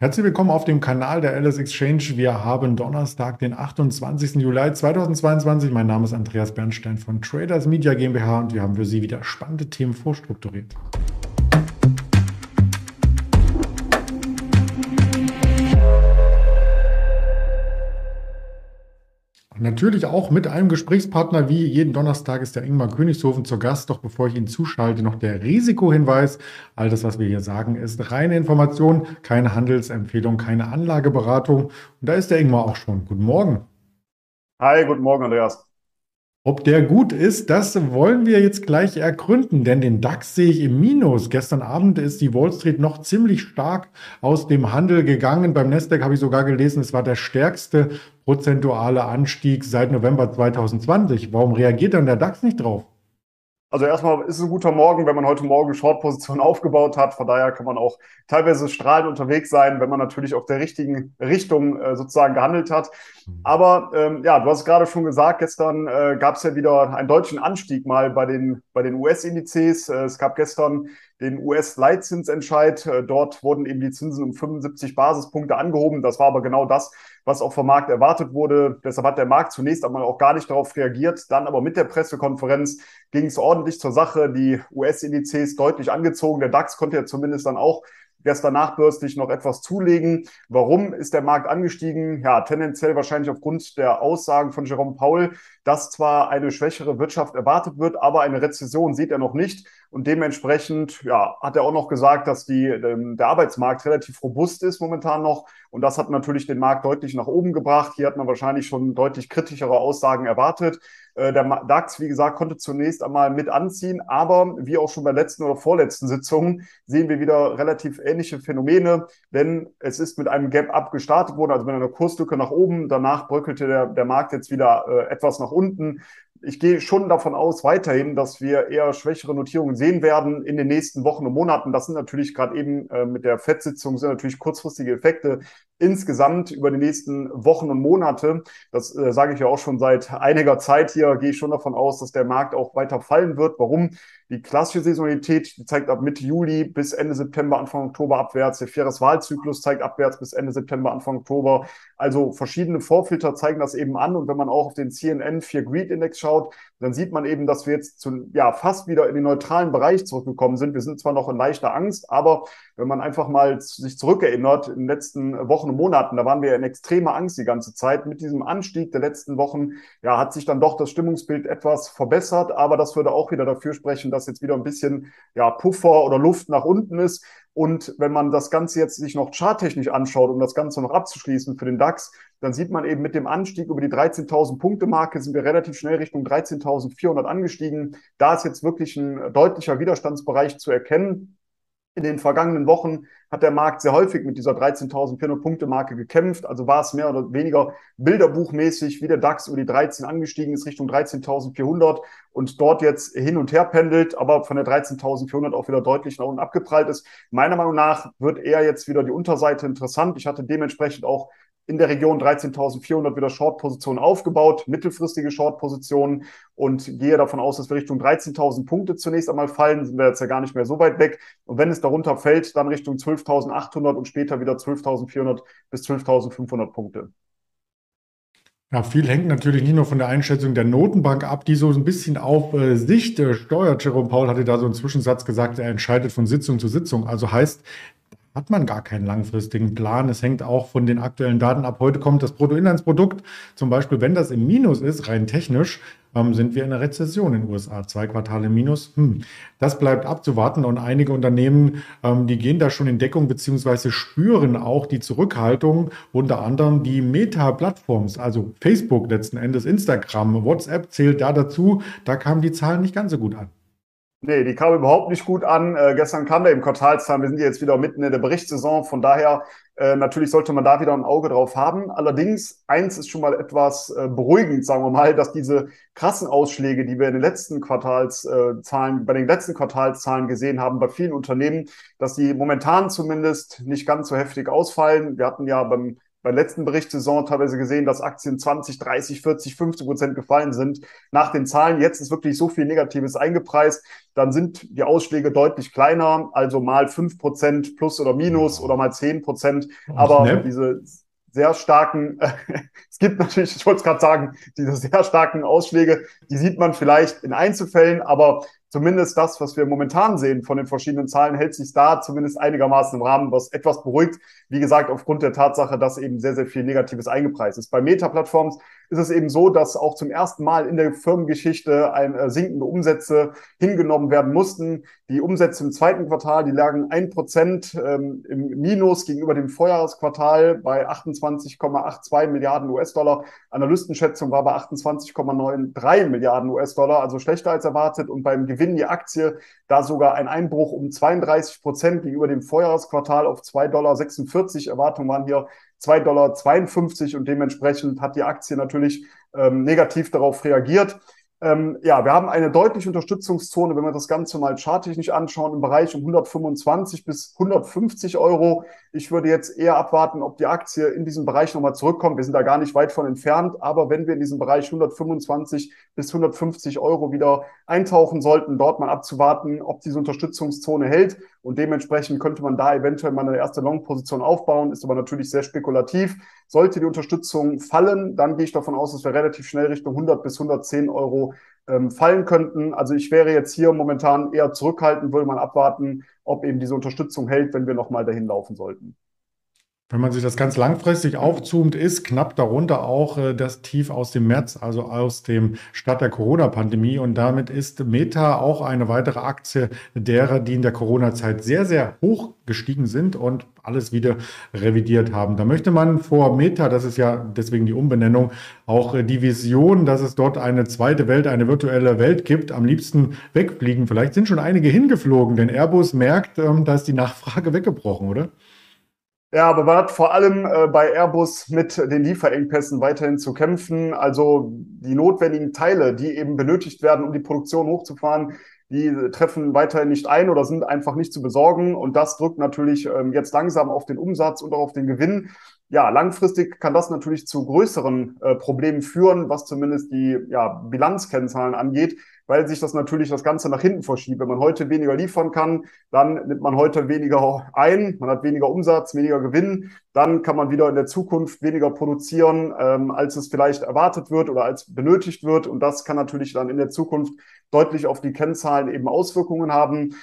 Herzlich willkommen auf dem Kanal der Alice Exchange. Wir haben Donnerstag, den 28. Juli 2022. Mein Name ist Andreas Bernstein von Traders Media GmbH und wir haben für Sie wieder spannende Themen vorstrukturiert. Natürlich auch mit einem Gesprächspartner wie jeden Donnerstag ist der Ingmar Königshofen zu Gast. Doch bevor ich ihn zuschalte, noch der Risikohinweis. All das, was wir hier sagen, ist reine Information, keine Handelsempfehlung, keine Anlageberatung. Und da ist der Ingmar auch schon. Guten Morgen. Hi, guten Morgen, Andreas. Ob der gut ist, das wollen wir jetzt gleich ergründen, denn den DAX sehe ich im Minus. Gestern Abend ist die Wall Street noch ziemlich stark aus dem Handel gegangen. Beim Nasdaq habe ich sogar gelesen, es war der stärkste prozentuale Anstieg seit November 2020. Warum reagiert dann der DAX nicht drauf? Also erstmal ist es ein guter Morgen, wenn man heute Morgen Short-Position aufgebaut hat. Von daher kann man auch teilweise strahlend unterwegs sein, wenn man natürlich auf der richtigen Richtung äh, sozusagen gehandelt hat. Mhm. Aber ähm, ja, du hast es gerade schon gesagt, gestern äh, gab es ja wieder einen deutschen Anstieg mal bei den, bei den US-Indizes. Äh, es gab gestern den US-Leitzinsentscheid. Äh, dort wurden eben die Zinsen um 75 Basispunkte angehoben. Das war aber genau das, was auch vom Markt erwartet wurde. Deshalb hat der Markt zunächst einmal auch gar nicht darauf reagiert. Dann aber mit der Pressekonferenz ging es ordentlich zur Sache. Die US-Indizes deutlich angezogen. Der DAX konnte ja zumindest dann auch gestern nachbörslich noch etwas zulegen. Warum ist der Markt angestiegen? Ja, tendenziell wahrscheinlich aufgrund der Aussagen von Jerome Paul, dass zwar eine schwächere Wirtschaft erwartet wird, aber eine Rezession sieht er noch nicht. Und dementsprechend ja, hat er auch noch gesagt, dass die, ähm, der Arbeitsmarkt relativ robust ist momentan noch. Und das hat natürlich den Markt deutlich nach oben gebracht. Hier hat man wahrscheinlich schon deutlich kritischere Aussagen erwartet. Äh, der DAX, wie gesagt, konnte zunächst einmal mit anziehen, aber wie auch schon bei letzten oder vorletzten Sitzungen sehen wir wieder relativ ähnliche Phänomene, denn es ist mit einem Gap-Up gestartet worden, also mit einer Kurslücke nach oben. Danach bröckelte der, der Markt jetzt wieder äh, etwas nach unten ich gehe schon davon aus weiterhin, dass wir eher schwächere Notierungen sehen werden in den nächsten Wochen und Monaten. Das sind natürlich gerade eben äh, mit der FED-Sitzung sind natürlich kurzfristige Effekte insgesamt über die nächsten Wochen und Monate. Das äh, sage ich ja auch schon seit einiger Zeit hier. Gehe ich schon davon aus, dass der Markt auch weiter fallen wird. Warum? Die klassische Saisonalität die zeigt ab Mitte Juli bis Ende September, Anfang Oktober abwärts. Der Vierjahreswahlzyklus zeigt abwärts bis Ende September, Anfang Oktober. Also verschiedene Vorfilter zeigen das eben an. Und wenn man auch auf den CNN 4 Greed Index schaut, dann sieht man eben, dass wir jetzt zu, ja, fast wieder in den neutralen Bereich zurückgekommen sind. Wir sind zwar noch in leichter Angst, aber wenn man einfach mal sich zurückerinnert, in den letzten Wochen und Monaten, da waren wir in extremer Angst die ganze Zeit. Mit diesem Anstieg der letzten Wochen, ja, hat sich dann doch das Stimmungsbild etwas verbessert. Aber das würde auch wieder dafür sprechen, dass jetzt wieder ein bisschen ja, Puffer oder Luft nach unten ist. Und wenn man das Ganze jetzt sich noch charttechnisch anschaut, um das Ganze noch abzuschließen für den DAX, dann sieht man eben mit dem Anstieg über die 13.000 Punkte Marke sind wir relativ schnell Richtung 13.400 angestiegen. Da ist jetzt wirklich ein deutlicher Widerstandsbereich zu erkennen. In den vergangenen Wochen hat der Markt sehr häufig mit dieser 13.400 Punkte Marke gekämpft. Also war es mehr oder weniger bilderbuchmäßig, wie der DAX über die 13 angestiegen ist, Richtung 13.400 und dort jetzt hin und her pendelt, aber von der 13.400 auch wieder deutlich nach unten abgeprallt ist. Meiner Meinung nach wird eher jetzt wieder die Unterseite interessant. Ich hatte dementsprechend auch in der Region 13.400 wieder Short-Positionen aufgebaut, mittelfristige Short-Positionen und gehe davon aus, dass wir Richtung 13.000 Punkte zunächst einmal fallen, sind wir jetzt ja gar nicht mehr so weit weg. Und wenn es darunter fällt, dann Richtung 12.800 und später wieder 12.400 bis 12.500 Punkte. Ja, viel hängt natürlich nicht nur von der Einschätzung der Notenbank ab, die so ein bisschen auf äh, Sicht äh, steuert. Jerome Paul hatte da so einen Zwischensatz gesagt, er entscheidet von Sitzung zu Sitzung. Also heißt, hat man gar keinen langfristigen Plan. Es hängt auch von den aktuellen Daten ab. Heute kommt das Bruttoinlandsprodukt. Zum Beispiel, wenn das im Minus ist, rein technisch, ähm, sind wir in einer Rezession in den USA. Zwei Quartale Minus. Hm. Das bleibt abzuwarten. Und einige Unternehmen, ähm, die gehen da schon in Deckung beziehungsweise spüren auch die Zurückhaltung. Unter anderem die Meta-Plattforms, also Facebook letzten Endes, Instagram, WhatsApp zählt da dazu. Da kamen die Zahlen nicht ganz so gut an. Nee, die kam überhaupt nicht gut an. Äh, gestern kam der im Quartalszahlen. Wir sind jetzt wieder mitten in der Berichtssaison. Von daher, äh, natürlich sollte man da wieder ein Auge drauf haben. Allerdings, eins ist schon mal etwas äh, beruhigend, sagen wir mal, dass diese krassen Ausschläge, die wir in den letzten Quartalszahlen, bei den letzten Quartalszahlen gesehen haben, bei vielen Unternehmen, dass die momentan zumindest nicht ganz so heftig ausfallen. Wir hatten ja beim bei der letzten Berichtssaison teilweise gesehen, dass Aktien 20, 30, 40, 50 Prozent gefallen sind nach den Zahlen. Jetzt ist wirklich so viel Negatives eingepreist. Dann sind die Ausschläge deutlich kleiner, also mal 5 Prozent plus oder minus oder mal 10 Prozent. Aber Snap. diese sehr starken, es gibt natürlich, ich wollte es gerade sagen, diese sehr starken Ausschläge, die sieht man vielleicht in Einzelfällen, aber zumindest das, was wir momentan sehen von den verschiedenen Zahlen, hält sich da zumindest einigermaßen im Rahmen, was etwas beruhigt. Wie gesagt, aufgrund der Tatsache, dass eben sehr, sehr viel Negatives eingepreist ist. Bei Meta-Plattforms ist es eben so, dass auch zum ersten Mal in der Firmengeschichte ein, äh, sinkende Umsätze hingenommen werden mussten. Die Umsätze im zweiten Quartal, die lagen ein Prozent ähm, im Minus gegenüber dem Vorjahresquartal bei 28,82 Milliarden US-Dollar. Analystenschätzung war bei 28,93 Milliarden US-Dollar, also schlechter als erwartet. Und beim Gewinn die Aktie da sogar ein Einbruch um 32 Prozent gegenüber dem Vorjahresquartal auf 2,46 Dollar. Erwartungen waren hier 2,52 Dollar und dementsprechend hat die Aktie natürlich ähm, negativ darauf reagiert. Ähm, ja, wir haben eine deutliche Unterstützungszone, wenn wir das Ganze mal charttechnisch anschauen, im Bereich um 125 bis 150 Euro. Ich würde jetzt eher abwarten, ob die Aktie in diesem Bereich nochmal zurückkommt. Wir sind da gar nicht weit von entfernt, aber wenn wir in diesem Bereich 125 bis 150 Euro wieder eintauchen sollten, dort mal abzuwarten, ob diese Unterstützungszone hält und dementsprechend könnte man da eventuell mal eine erste Long-Position aufbauen, ist aber natürlich sehr spekulativ. Sollte die Unterstützung fallen, dann gehe ich davon aus, dass wir relativ schnell Richtung 100 bis 110 Euro ähm, fallen könnten. Also ich wäre jetzt hier momentan eher zurückhaltend, würde man abwarten, ob eben diese Unterstützung hält, wenn wir nochmal dahin laufen sollten. Wenn man sich das ganz langfristig aufzoomt, ist knapp darunter auch äh, das Tief aus dem März, also aus dem Start der Corona-Pandemie. Und damit ist Meta auch eine weitere Aktie derer, die in der Corona-Zeit sehr, sehr hoch gestiegen sind und alles wieder revidiert haben. Da möchte man vor Meta, das ist ja deswegen die Umbenennung, auch äh, die Vision, dass es dort eine zweite Welt, eine virtuelle Welt gibt, am liebsten wegfliegen. Vielleicht sind schon einige hingeflogen, denn Airbus merkt, ähm, da ist die Nachfrage weggebrochen, oder? Ja, aber man hat vor allem äh, bei Airbus mit den Lieferengpässen weiterhin zu kämpfen. Also die notwendigen Teile, die eben benötigt werden, um die Produktion hochzufahren, die treffen weiterhin nicht ein oder sind einfach nicht zu besorgen. Und das drückt natürlich ähm, jetzt langsam auf den Umsatz und auch auf den Gewinn. Ja, langfristig kann das natürlich zu größeren äh, Problemen führen, was zumindest die ja, Bilanzkennzahlen angeht weil sich das natürlich das Ganze nach hinten verschiebt. Wenn man heute weniger liefern kann, dann nimmt man heute weniger ein, man hat weniger Umsatz, weniger Gewinn, dann kann man wieder in der Zukunft weniger produzieren, ähm, als es vielleicht erwartet wird oder als benötigt wird. Und das kann natürlich dann in der Zukunft deutlich auf die Kennzahlen eben Auswirkungen haben.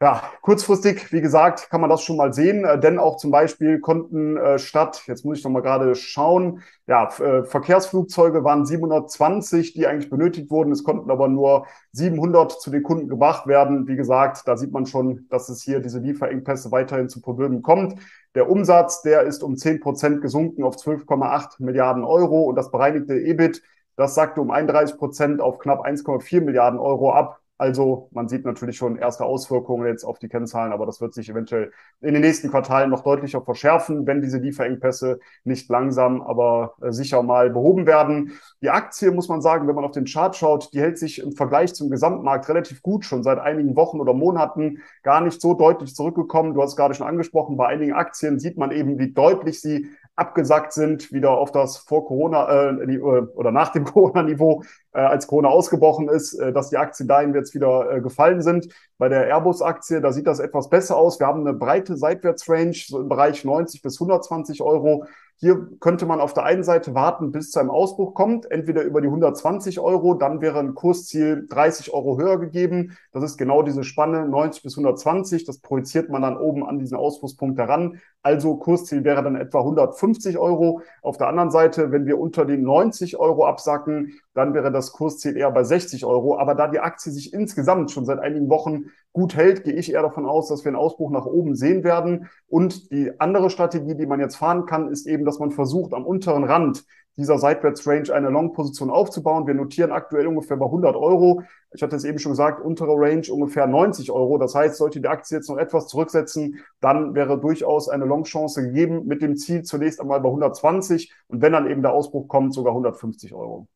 Ja, kurzfristig, wie gesagt, kann man das schon mal sehen, äh, denn auch zum Beispiel konnten äh, statt, jetzt muss ich noch mal gerade schauen, ja, äh, Verkehrsflugzeuge waren 720, die eigentlich benötigt wurden. Es konnten aber nur 700 zu den Kunden gebracht werden. Wie gesagt, da sieht man schon, dass es hier diese Lieferengpässe weiterhin zu Problemen kommt. Der Umsatz, der ist um 10 Prozent gesunken auf 12,8 Milliarden Euro und das bereinigte EBIT, das sagte um 31 Prozent auf knapp 1,4 Milliarden Euro ab. Also man sieht natürlich schon erste Auswirkungen jetzt auf die Kennzahlen, aber das wird sich eventuell in den nächsten Quartalen noch deutlicher verschärfen, wenn diese Lieferengpässe nicht langsam, aber äh, sicher mal behoben werden. Die Aktie, muss man sagen, wenn man auf den Chart schaut, die hält sich im Vergleich zum Gesamtmarkt relativ gut, schon seit einigen Wochen oder Monaten gar nicht so deutlich zurückgekommen. Du hast gerade schon angesprochen, bei einigen Aktien sieht man eben, wie deutlich sie abgesackt sind, wieder auf das vor Corona äh, äh oder nach dem Corona-Niveau, äh, als Corona ausgebrochen ist, äh, dass die Aktien dahin jetzt wieder äh, gefallen sind. Bei der Airbus-Aktie, da sieht das etwas besser aus. Wir haben eine breite Seitwärtsrange, so im Bereich 90 bis 120 Euro. Hier könnte man auf der einen Seite warten, bis zu einem Ausbruch kommt, entweder über die 120 Euro, dann wäre ein Kursziel 30 Euro höher gegeben. Das ist genau diese Spanne 90 bis 120. Das projiziert man dann oben an diesen Ausbruchspunkt heran. Also Kursziel wäre dann etwa 150 Euro. Auf der anderen Seite, wenn wir unter den 90 Euro absacken, dann wäre das Kursziel eher bei 60 Euro. Aber da die Aktie sich insgesamt schon seit einigen Wochen gut hält, gehe ich eher davon aus, dass wir einen Ausbruch nach oben sehen werden. Und die andere Strategie, die man jetzt fahren kann, ist eben, dass man versucht, am unteren Rand dieser Seitwärtsrange eine Long-Position aufzubauen. Wir notieren aktuell ungefähr bei 100 Euro. Ich hatte es eben schon gesagt, untere Range ungefähr 90 Euro. Das heißt, sollte die Aktie jetzt noch etwas zurücksetzen, dann wäre durchaus eine Long-Chance gegeben mit dem Ziel zunächst einmal bei 120 und wenn dann eben der Ausbruch kommt, sogar 150 Euro.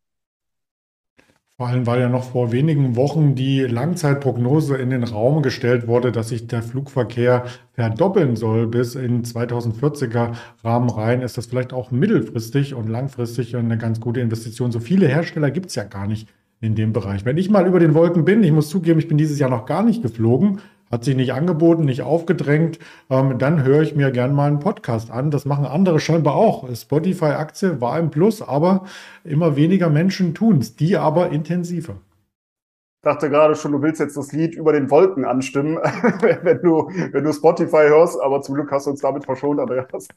Vor allem, weil ja noch vor wenigen Wochen die Langzeitprognose in den Raum gestellt wurde, dass sich der Flugverkehr verdoppeln soll bis in 2040er Rahmen rein, ist das vielleicht auch mittelfristig und langfristig eine ganz gute Investition. So viele Hersteller gibt es ja gar nicht in dem Bereich. Wenn ich mal über den Wolken bin, ich muss zugeben, ich bin dieses Jahr noch gar nicht geflogen, hat sich nicht angeboten, nicht aufgedrängt, ähm, dann höre ich mir gern mal einen Podcast an. Das machen andere scheinbar auch. Spotify-Aktie war im Plus, aber immer weniger Menschen tun es, die aber intensiver dachte gerade schon, du willst jetzt das Lied über den Wolken anstimmen, wenn du, wenn du Spotify hörst, aber zum Glück hast du uns damit verschont, Andreas.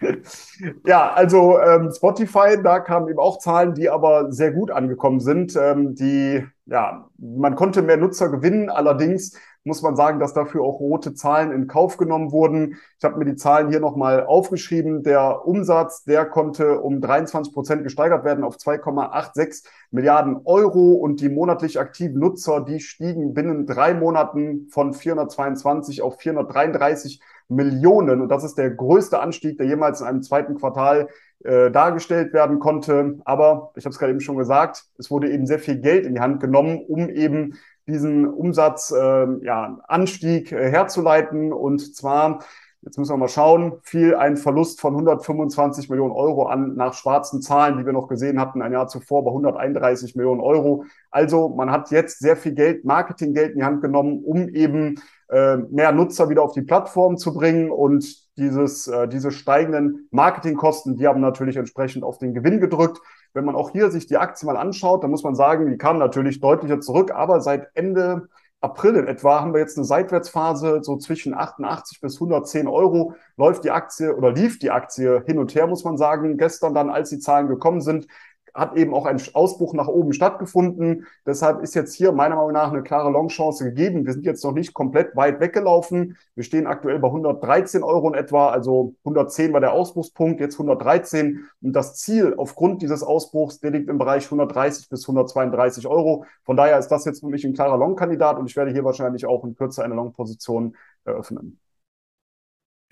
ja, also ähm, Spotify, da kamen eben auch Zahlen, die aber sehr gut angekommen sind. Ähm, die, ja, man konnte mehr Nutzer gewinnen, allerdings muss man sagen, dass dafür auch rote Zahlen in Kauf genommen wurden. Ich habe mir die Zahlen hier nochmal aufgeschrieben. Der Umsatz, der konnte um 23 Prozent gesteigert werden auf 2,86 Milliarden Euro und die monatlich aktiven Nutzer, die stiegen binnen drei Monaten von 422 auf 433 Millionen. Und das ist der größte Anstieg, der jemals in einem zweiten Quartal äh, dargestellt werden konnte. Aber ich habe es gerade eben schon gesagt, es wurde eben sehr viel Geld in die Hand genommen, um eben diesen Umsatzanstieg äh, ja, Anstieg, äh, herzuleiten. Und zwar, jetzt müssen wir mal schauen, fiel ein Verlust von 125 Millionen Euro an nach schwarzen Zahlen, die wir noch gesehen hatten ein Jahr zuvor bei 131 Millionen Euro. Also man hat jetzt sehr viel Geld, Marketinggeld in die Hand genommen, um eben äh, mehr Nutzer wieder auf die Plattform zu bringen und dieses, äh, diese steigenden Marketingkosten, die haben natürlich entsprechend auf den Gewinn gedrückt. Wenn man auch hier sich die Aktie mal anschaut, dann muss man sagen, die kam natürlich deutlicher zurück, aber seit Ende April in etwa haben wir jetzt eine Seitwärtsphase, so zwischen 88 bis 110 Euro läuft die Aktie oder lief die Aktie hin und her, muss man sagen. Gestern dann, als die Zahlen gekommen sind, hat eben auch ein Ausbruch nach oben stattgefunden. Deshalb ist jetzt hier meiner Meinung nach eine klare Longchance gegeben. Wir sind jetzt noch nicht komplett weit weggelaufen. Wir stehen aktuell bei 113 Euro in etwa, also 110 war der Ausbruchspunkt, jetzt 113. Und das Ziel aufgrund dieses Ausbruchs, der liegt im Bereich 130 bis 132 Euro. Von daher ist das jetzt für mich ein klarer Long-Kandidat und ich werde hier wahrscheinlich auch in Kürze eine Long-Position eröffnen.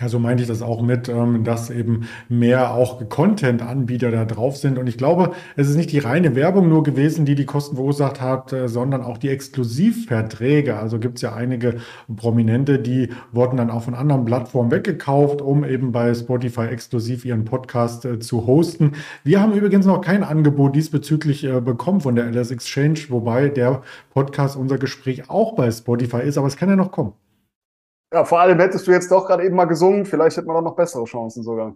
Ja, so meinte ich das auch mit, ähm, dass eben mehr auch Content-Anbieter da drauf sind. Und ich glaube, es ist nicht die reine Werbung nur gewesen, die die Kosten verursacht hat, äh, sondern auch die Exklusivverträge. Also gibt es ja einige Prominente, die wurden dann auch von anderen Plattformen weggekauft, um eben bei Spotify exklusiv ihren Podcast äh, zu hosten. Wir haben übrigens noch kein Angebot diesbezüglich äh, bekommen von der LS Exchange, wobei der Podcast, unser Gespräch auch bei Spotify ist, aber es kann ja noch kommen. Ja, vor allem hättest du jetzt doch gerade eben mal gesungen, vielleicht hätte man auch noch bessere Chancen sogar.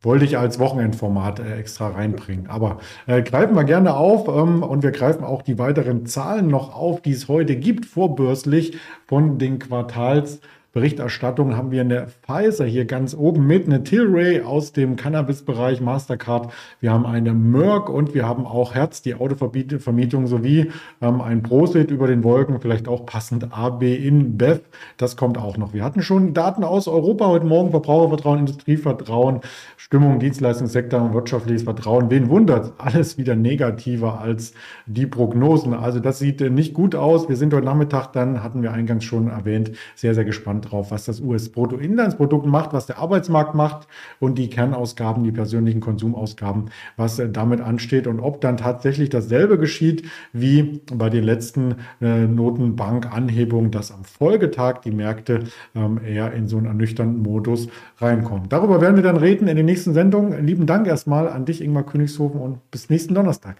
Wollte ich als Wochenendformat äh, extra reinbringen. Aber äh, greifen wir gerne auf ähm, und wir greifen auch die weiteren Zahlen noch auf, die es heute gibt, vorbörslich von den Quartals. Berichterstattung haben wir eine Pfizer hier ganz oben mit, eine Tilray aus dem Cannabis-Bereich, Mastercard. Wir haben eine Merck und wir haben auch Herz, die Autovermietung, sowie ähm, ein Prosit über den Wolken, vielleicht auch passend AB in Bev. Das kommt auch noch. Wir hatten schon Daten aus Europa heute Morgen, Verbrauchervertrauen, Industrievertrauen, Stimmung, Dienstleistungssektor und wirtschaftliches Vertrauen. Wen wundert? Alles wieder negativer als die Prognosen. Also das sieht nicht gut aus. Wir sind heute Nachmittag, dann hatten wir eingangs schon erwähnt, sehr, sehr gespannt gespannt drauf, was das US-Bruttoinlandsprodukt macht, was der Arbeitsmarkt macht und die Kernausgaben, die persönlichen Konsumausgaben, was äh, damit ansteht und ob dann tatsächlich dasselbe geschieht wie bei den letzten äh, Notenbank-Anhebungen, dass am Folgetag die Märkte ähm, eher in so einen ernüchternden Modus reinkommen. Darüber werden wir dann reden in den nächsten Sendungen. Lieben Dank erstmal an dich, Ingmar Königshofen, und bis nächsten Donnerstag.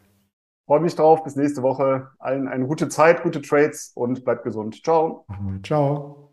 Freue mich drauf. Bis nächste Woche. Allen eine gute Zeit, gute Trades und bleibt gesund. Ciao. Ciao.